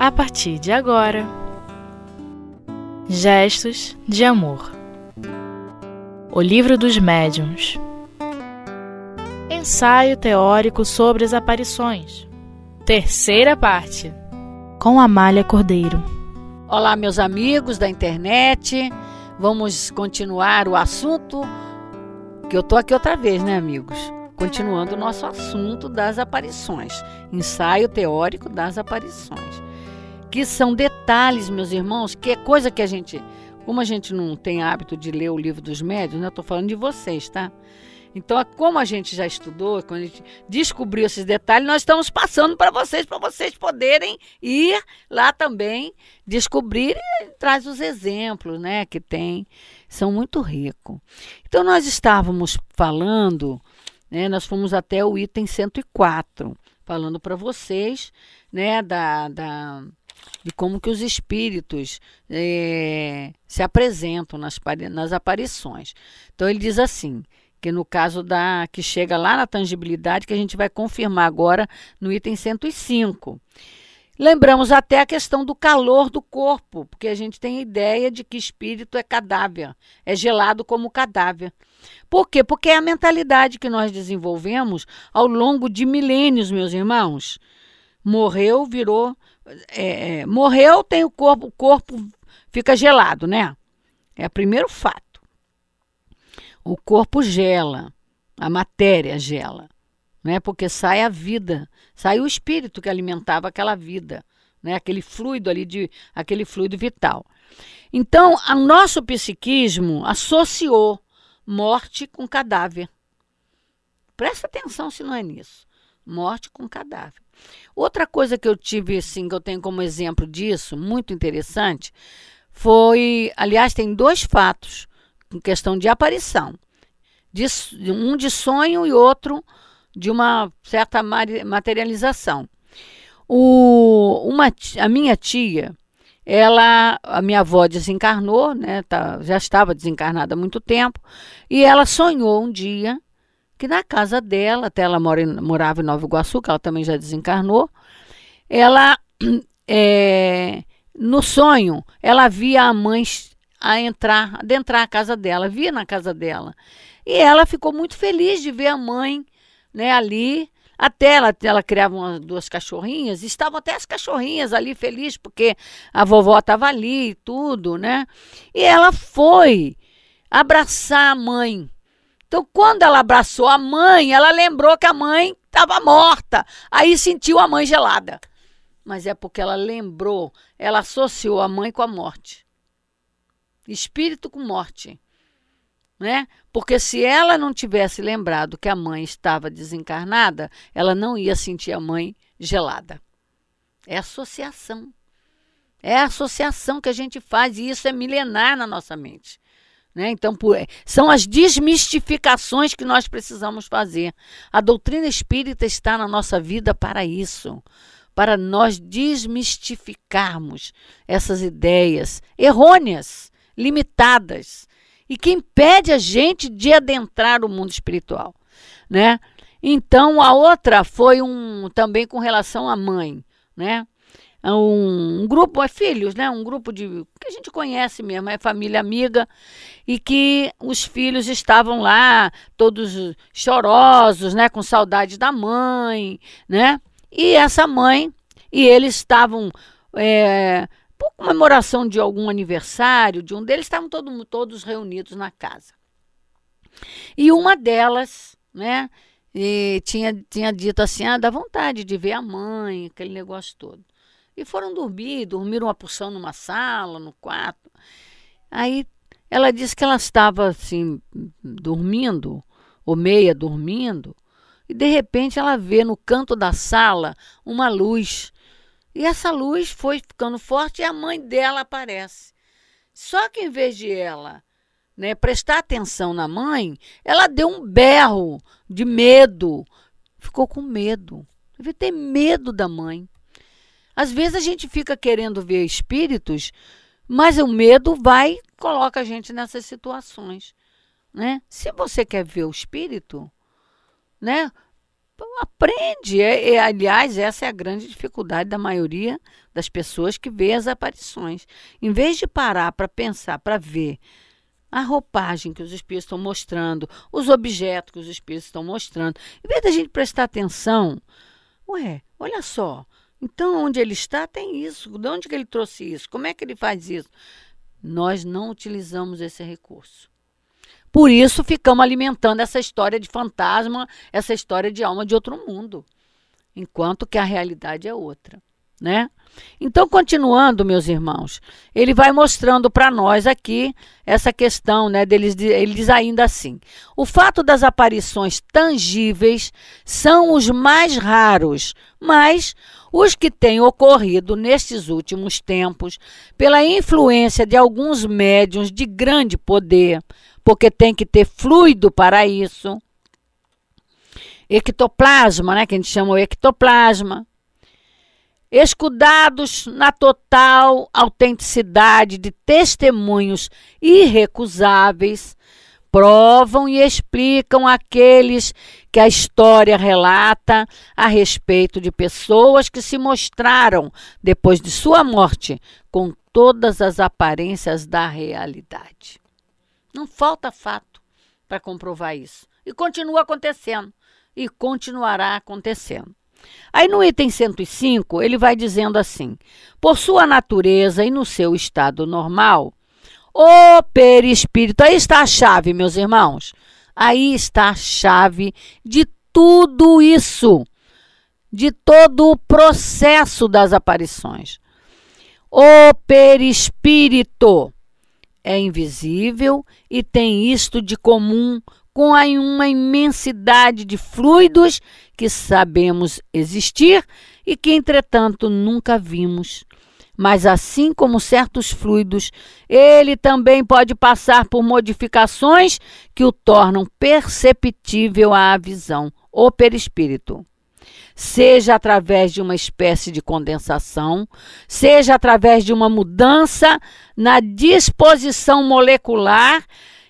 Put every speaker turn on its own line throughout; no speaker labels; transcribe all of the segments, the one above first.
a partir de agora. Gestos de Amor O Livro dos Médiuns Ensaio teórico sobre as aparições. Terceira parte. Com Amália Cordeiro.
Olá, meus amigos da internet. Vamos continuar o assunto que eu tô aqui outra vez, né, amigos? Continuando o nosso assunto das aparições, ensaio teórico das aparições que são detalhes, meus irmãos, que é coisa que a gente, como a gente não tem hábito de ler o livro dos médios, né? Eu tô falando de vocês, tá? Então, como a gente já estudou, quando a gente descobriu esses detalhes, nós estamos passando para vocês, para vocês poderem ir lá também descobrir e traz os exemplos, né, que tem, são muito ricos. Então, nós estávamos falando, né, nós fomos até o item 104, falando para vocês, né, da, da de como que os espíritos é, se apresentam nas, nas aparições. Então ele diz assim, que no caso da que chega lá na tangibilidade, que a gente vai confirmar agora no item 105. Lembramos até a questão do calor do corpo, porque a gente tem a ideia de que espírito é cadáver, é gelado como cadáver. Por quê? Porque é a mentalidade que nós desenvolvemos ao longo de milênios, meus irmãos. Morreu, virou é, é, morreu, tem o corpo, o corpo fica gelado, né? É o primeiro fato. O corpo gela, a matéria gela, né? Porque sai a vida, sai o espírito que alimentava aquela vida, né? Aquele fluido ali de aquele fluido vital. Então, o nosso psiquismo associou morte com cadáver. Presta atenção se não é nisso. Morte com cadáver. Outra coisa que eu tive, assim, que eu tenho como exemplo disso, muito interessante, foi, aliás, tem dois fatos em questão de aparição. De, um de sonho e outro de uma certa materialização. O, uma, a minha tia, ela, a minha avó desencarnou, né, tá, já estava desencarnada há muito tempo, e ela sonhou um dia que na casa dela, até ela mora em, morava em Nova Iguaçu, que ela também já desencarnou, ela, é, no sonho, ela via a mãe a entrar, adentrar a casa dela, via na casa dela. E ela ficou muito feliz de ver a mãe né, ali. Até ela, ela criava umas, duas cachorrinhas, estavam até as cachorrinhas ali felizes, porque a vovó estava ali e tudo, né? E ela foi abraçar a mãe. Então, quando ela abraçou a mãe, ela lembrou que a mãe estava morta. Aí sentiu a mãe gelada. Mas é porque ela lembrou, ela associou a mãe com a morte. Espírito com morte. Né? Porque se ela não tivesse lembrado que a mãe estava desencarnada, ela não ia sentir a mãe gelada. É associação. É a associação que a gente faz e isso é milenar na nossa mente. Né? Então, por, são as desmistificações que nós precisamos fazer. A doutrina espírita está na nossa vida para isso para nós desmistificarmos essas ideias errôneas, limitadas e que impede a gente de adentrar o mundo espiritual, né? Então a outra foi um também com relação à mãe, né? Um, um, grupo, é filhos, né? Um grupo de que a gente conhece mesmo, é família amiga, e que os filhos estavam lá, todos chorosos, né? Com saudade da mãe, né? E essa mãe, e eles estavam é, por comemoração de algum aniversário de um deles, estavam todo, todos reunidos na casa. E uma delas, né? Tinha, tinha dito assim: ah, dá vontade de ver a mãe, aquele negócio todo. E foram dormir, dormiram uma porção numa sala, no quarto. Aí ela disse que ela estava assim, dormindo, ou meia dormindo, e de repente ela vê no canto da sala uma luz. E essa luz foi ficando forte e a mãe dela aparece. Só que em vez de ela né, prestar atenção na mãe, ela deu um berro de medo. Ficou com medo. Deve ter medo da mãe. Às vezes a gente fica querendo ver espíritos, mas o medo vai coloca a gente nessas situações, né? Se você quer ver o espírito, né? aprende. É, é, aliás, essa é a grande dificuldade da maioria das pessoas que vê as aparições. Em vez de parar para pensar, para ver a roupagem que os espíritos estão mostrando, os objetos que os espíritos estão mostrando, em vez da gente prestar atenção, ué, olha só, então onde ele está tem isso, de onde que ele trouxe isso, como é que ele faz isso? Nós não utilizamos esse recurso. Por isso ficamos alimentando essa história de fantasma, essa história de alma de outro mundo, enquanto que a realidade é outra, né? Então, continuando, meus irmãos, ele vai mostrando para nós aqui essa questão, né? Deles, ele diz ainda assim: o fato das aparições tangíveis são os mais raros, mas os que têm ocorrido nestes últimos tempos, pela influência de alguns médiums de grande poder, porque tem que ter fluido para isso. Ectoplasma, né, que a gente chama o ectoplasma. Escudados na total autenticidade de testemunhos irrecusáveis, provam e explicam aqueles que a história relata a respeito de pessoas que se mostraram, depois de sua morte, com todas as aparências da realidade. Não falta fato para comprovar isso. E continua acontecendo. E continuará acontecendo. Aí no item 105, ele vai dizendo assim: por sua natureza e no seu estado normal, o perispírito. Aí está a chave, meus irmãos. Aí está a chave de tudo isso, de todo o processo das aparições. O perispírito é invisível e tem isto de comum com uma imensidade de fluidos que sabemos existir e que, entretanto, nunca vimos. Mas, assim como certos fluidos, ele também pode passar por modificações que o tornam perceptível à visão, o perispírito seja através de uma espécie de condensação, seja através de uma mudança na disposição molecular,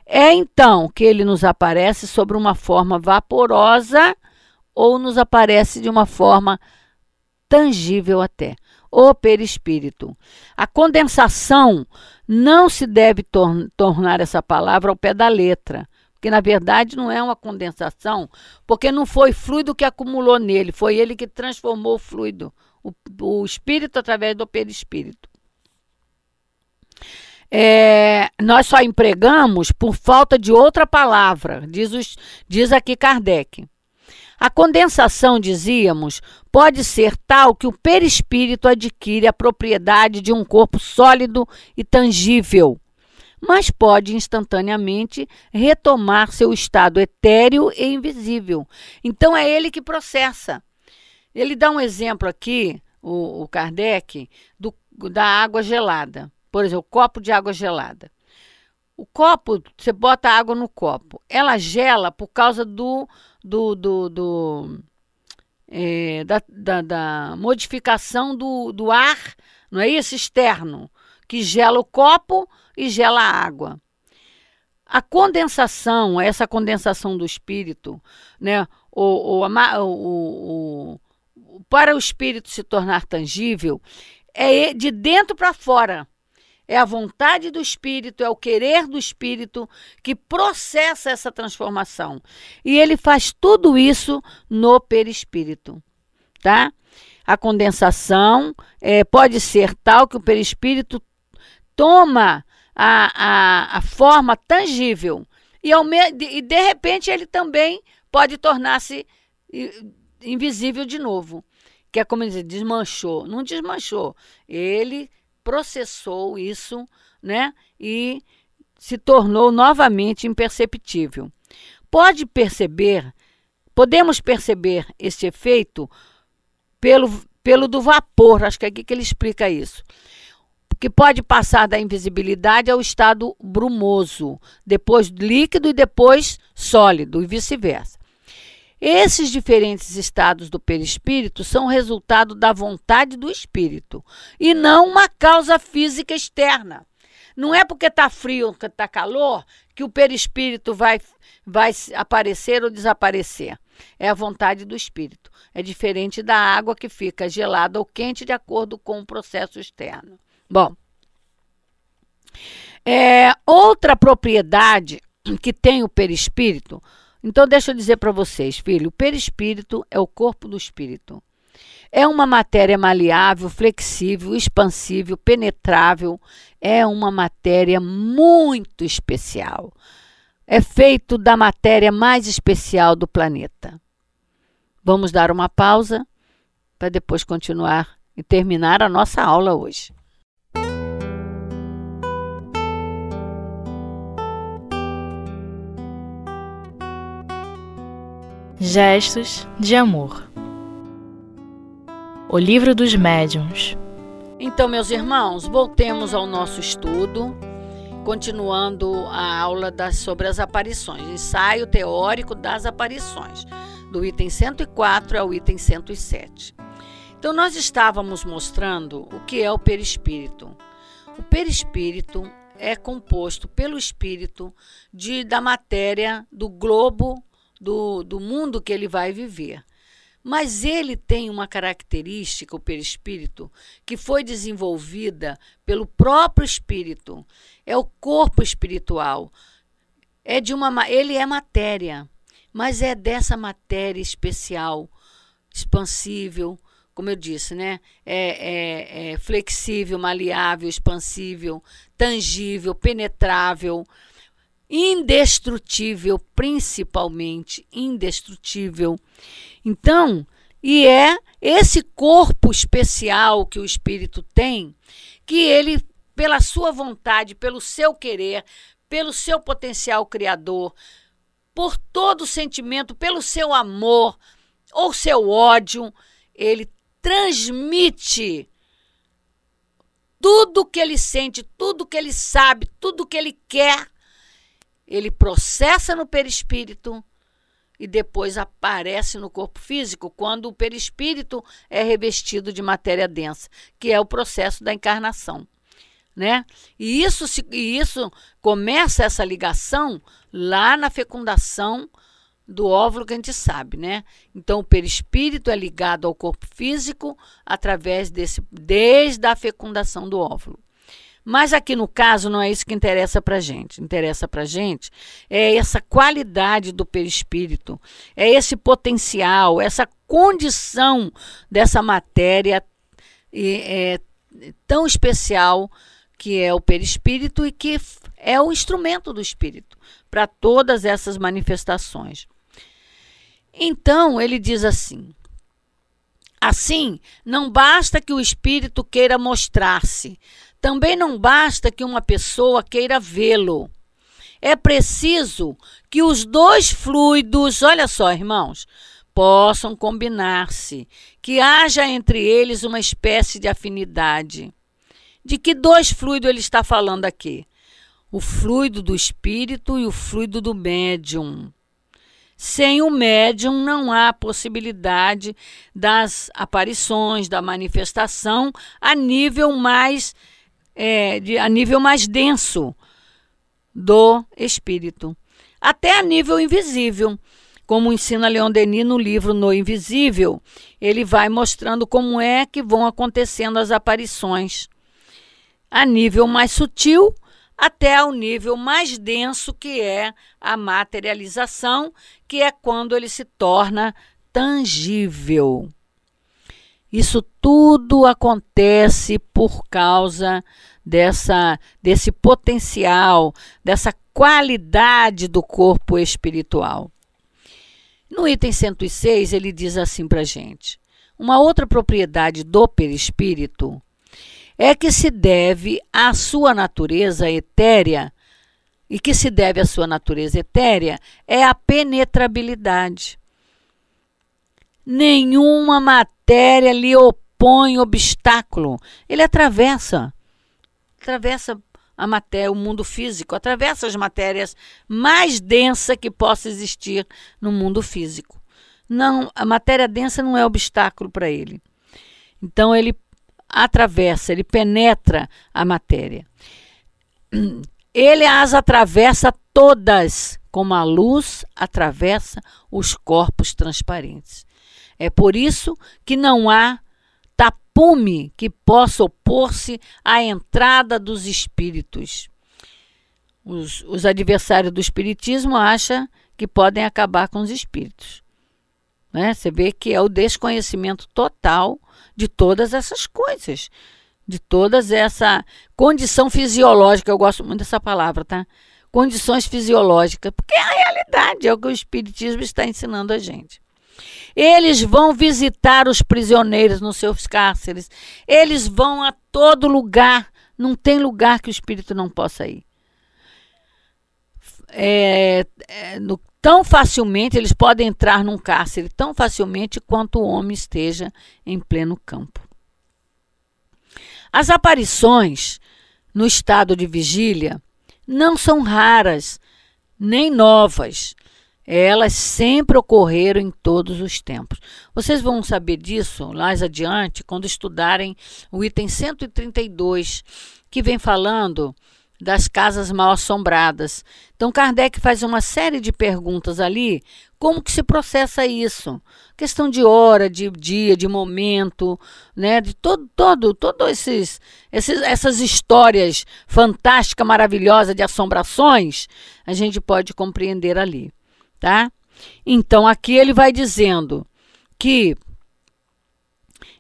é então que ele nos aparece sobre uma forma vaporosa ou nos aparece de uma forma tangível até. O perispírito. A condensação não se deve tor tornar essa palavra ao pé da letra que na verdade não é uma condensação, porque não foi fluido que acumulou nele, foi ele que transformou o fluido, o, o espírito através do perispírito. É, nós só empregamos por falta de outra palavra, diz, os, diz aqui Kardec. A condensação, dizíamos, pode ser tal que o perispírito adquire a propriedade de um corpo sólido e tangível, mas pode instantaneamente retomar seu estado etéreo e invisível. Então é ele que processa. Ele dá um exemplo aqui, o, o Kardec, do, da água gelada. Por exemplo, copo de água gelada. O copo, você bota água no copo, ela gela por causa do, do, do, do é, da, da, da, modificação do, do ar, não é isso? Externo, que gela o copo e gela a água. A condensação, essa condensação do espírito, né, o, o, o, o para o espírito se tornar tangível, é de dentro para fora. É a vontade do espírito, é o querer do espírito que processa essa transformação. E ele faz tudo isso no perispírito, tá? A condensação é, pode ser tal que o perispírito toma a, a, a forma tangível. E, ao me, e de repente ele também pode tornar-se invisível de novo. Que é como dizer, desmanchou. Não desmanchou. Ele processou isso, né? E se tornou novamente imperceptível. Pode perceber, podemos perceber esse efeito pelo, pelo do vapor, acho que é aqui que ele explica isso que pode passar da invisibilidade ao estado brumoso, depois líquido e depois sólido, e vice-versa. Esses diferentes estados do perispírito são resultado da vontade do espírito e não uma causa física externa. Não é porque está frio, que está calor, que o perispírito vai, vai aparecer ou desaparecer. É a vontade do espírito. É diferente da água que fica gelada ou quente de acordo com o processo externo. Bom, é, outra propriedade que tem o perispírito. Então, deixa eu dizer para vocês, filho: o perispírito é o corpo do espírito. É uma matéria maleável, flexível, expansível, penetrável. É uma matéria muito especial. É feito da matéria mais especial do planeta. Vamos dar uma pausa para depois continuar e terminar a nossa aula hoje.
Gestos de amor. O livro dos médiuns.
Então, meus irmãos, voltemos ao nosso estudo, continuando a aula das, sobre as aparições, ensaio teórico das aparições, do item 104 ao item 107. Então, nós estávamos mostrando o que é o perispírito. O perispírito é composto pelo espírito de, da matéria do globo do, do mundo que ele vai viver. Mas ele tem uma característica, o perispírito, que foi desenvolvida pelo próprio espírito. É o corpo espiritual. É de uma, ele é matéria, mas é dessa matéria especial, expansível, como eu disse, né? É, é, é flexível, maleável, expansível, tangível, penetrável indestrutível, principalmente indestrutível. Então, e é esse corpo especial que o espírito tem, que ele, pela sua vontade, pelo seu querer, pelo seu potencial criador, por todo o sentimento, pelo seu amor ou seu ódio, ele transmite tudo que ele sente, tudo que ele sabe, tudo que ele quer ele processa no perispírito e depois aparece no corpo físico quando o perispírito é revestido de matéria densa, que é o processo da encarnação. Né? E isso, e isso começa essa ligação lá na fecundação do óvulo que a gente sabe, né? Então o perispírito é ligado ao corpo físico através desse desde a fecundação do óvulo. Mas aqui no caso não é isso que interessa para gente. Interessa para gente é essa qualidade do perispírito, é esse potencial, essa condição dessa matéria é, tão especial que é o perispírito e que é o instrumento do espírito para todas essas manifestações. Então ele diz assim: Assim, não basta que o espírito queira mostrar-se, também não basta que uma pessoa queira vê-lo. É preciso que os dois fluidos, olha só, irmãos, possam combinar-se, que haja entre eles uma espécie de afinidade. De que dois fluidos ele está falando aqui? O fluido do espírito e o fluido do médium. Sem o médium não há possibilidade das aparições, da manifestação a nível mais é, de, a nível mais denso do espírito, até a nível invisível. Como ensina Leon Denis no livro No Invisível, ele vai mostrando como é que vão acontecendo as aparições. A nível mais sutil, até ao nível mais denso, que é a materialização, que é quando ele se torna tangível. Isso tudo acontece por causa dessa desse potencial, dessa qualidade do corpo espiritual. No item 106, ele diz assim para gente: uma outra propriedade do perispírito é que se deve à sua natureza etérea, e que se deve à sua natureza etérea é a penetrabilidade. Nenhuma matéria lhe opõe obstáculo, ele atravessa atravessa a matéria, o mundo físico, atravessa as matérias mais densas que possa existir no mundo físico. Não, a matéria densa não é obstáculo para ele. Então ele atravessa, ele penetra a matéria. ele as atravessa todas, como a luz atravessa os corpos transparentes. É por isso que não há tapume que possa opor-se à entrada dos espíritos. Os, os adversários do espiritismo acham que podem acabar com os espíritos. Né? Você vê que é o desconhecimento total de todas essas coisas, de todas essa condição fisiológica. Eu gosto muito dessa palavra, tá? Condições fisiológicas, porque é a realidade, é o que o Espiritismo está ensinando a gente. Eles vão visitar os prisioneiros nos seus cárceres. Eles vão a todo lugar. Não tem lugar que o espírito não possa ir. É, é, no, tão facilmente, eles podem entrar num cárcere tão facilmente quanto o homem esteja em pleno campo. As aparições no estado de vigília não são raras nem novas elas sempre ocorreram em todos os tempos. Vocês vão saber disso mais adiante quando estudarem o item 132, que vem falando das casas mal assombradas. Então Kardec faz uma série de perguntas ali, como que se processa isso? Questão de hora, de dia, de momento, né, de todo todo todo esses, esses essas histórias fantásticas, maravilhosas de assombrações, a gente pode compreender ali tá? Então aqui ele vai dizendo que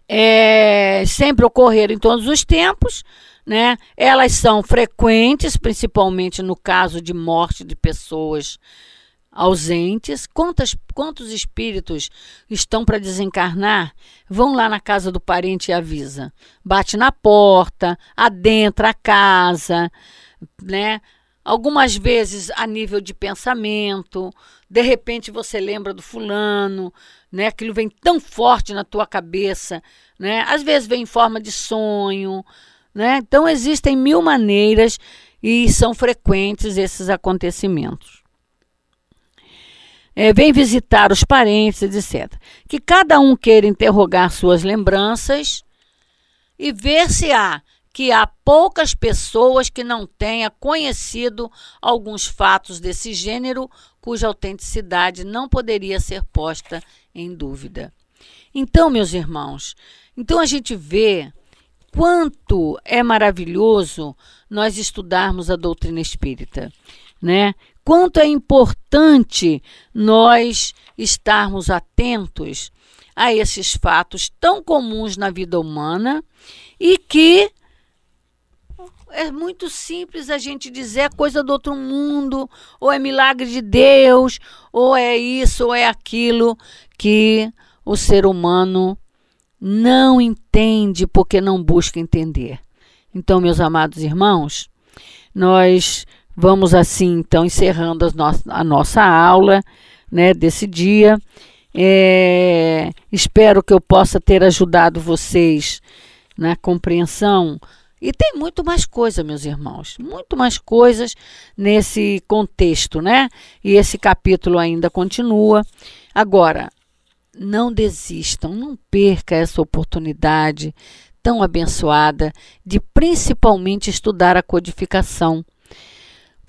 é, sempre ocorreram em todos os tempos, né? Elas são frequentes, principalmente no caso de morte de pessoas ausentes. Quantas, quantos espíritos estão para desencarnar? Vão lá na casa do parente e avisa. Bate na porta, adentra a casa, né? Algumas vezes a nível de pensamento, de repente você lembra do fulano, né? Aquilo vem tão forte na tua cabeça, né? Às vezes vem em forma de sonho, né? Então existem mil maneiras e são frequentes esses acontecimentos. É, vem visitar os parentes, etc. Que cada um queira interrogar suas lembranças e ver se há que há poucas pessoas que não tenha conhecido alguns fatos desse gênero cuja autenticidade não poderia ser posta em dúvida. Então, meus irmãos, então a gente vê quanto é maravilhoso nós estudarmos a doutrina espírita, né? Quanto é importante nós estarmos atentos a esses fatos tão comuns na vida humana e que é muito simples a gente dizer é coisa do outro mundo, ou é milagre de Deus, ou é isso, ou é aquilo que o ser humano não entende porque não busca entender. Então, meus amados irmãos, nós vamos assim, então, encerrando a nossa, aula né, desse dia. É, espero que eu possa ter ajudado vocês na compreensão e tem muito mais coisa, meus irmãos, muito mais coisas nesse contexto, né? E esse capítulo ainda continua. Agora, não desistam, não perca essa oportunidade tão abençoada de principalmente estudar a codificação.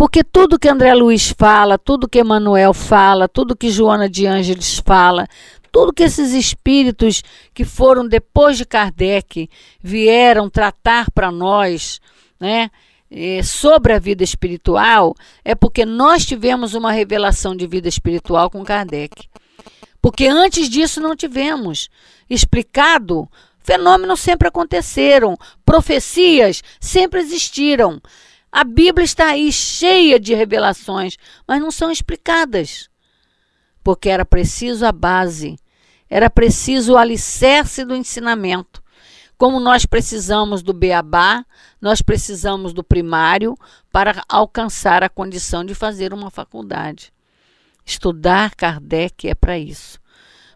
Porque tudo que André Luiz fala, tudo que Emanuel fala, tudo que Joana de Ângeles fala, tudo que esses espíritos que foram depois de Kardec vieram tratar para nós, né? sobre a vida espiritual, é porque nós tivemos uma revelação de vida espiritual com Kardec. Porque antes disso não tivemos explicado. Fenômenos sempre aconteceram, profecias sempre existiram. A Bíblia está aí cheia de revelações, mas não são explicadas porque era preciso a base, era preciso o alicerce do ensinamento. Como nós precisamos do beabá, nós precisamos do primário para alcançar a condição de fazer uma faculdade. Estudar Kardec é para isso.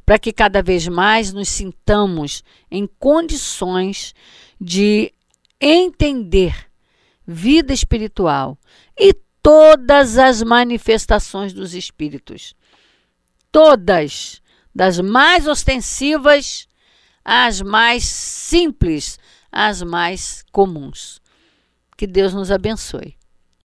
Para que cada vez mais nos sintamos em condições de entender vida espiritual e todas as manifestações dos espíritos todas, das mais ostensivas às mais simples, às mais comuns. Que Deus nos abençoe.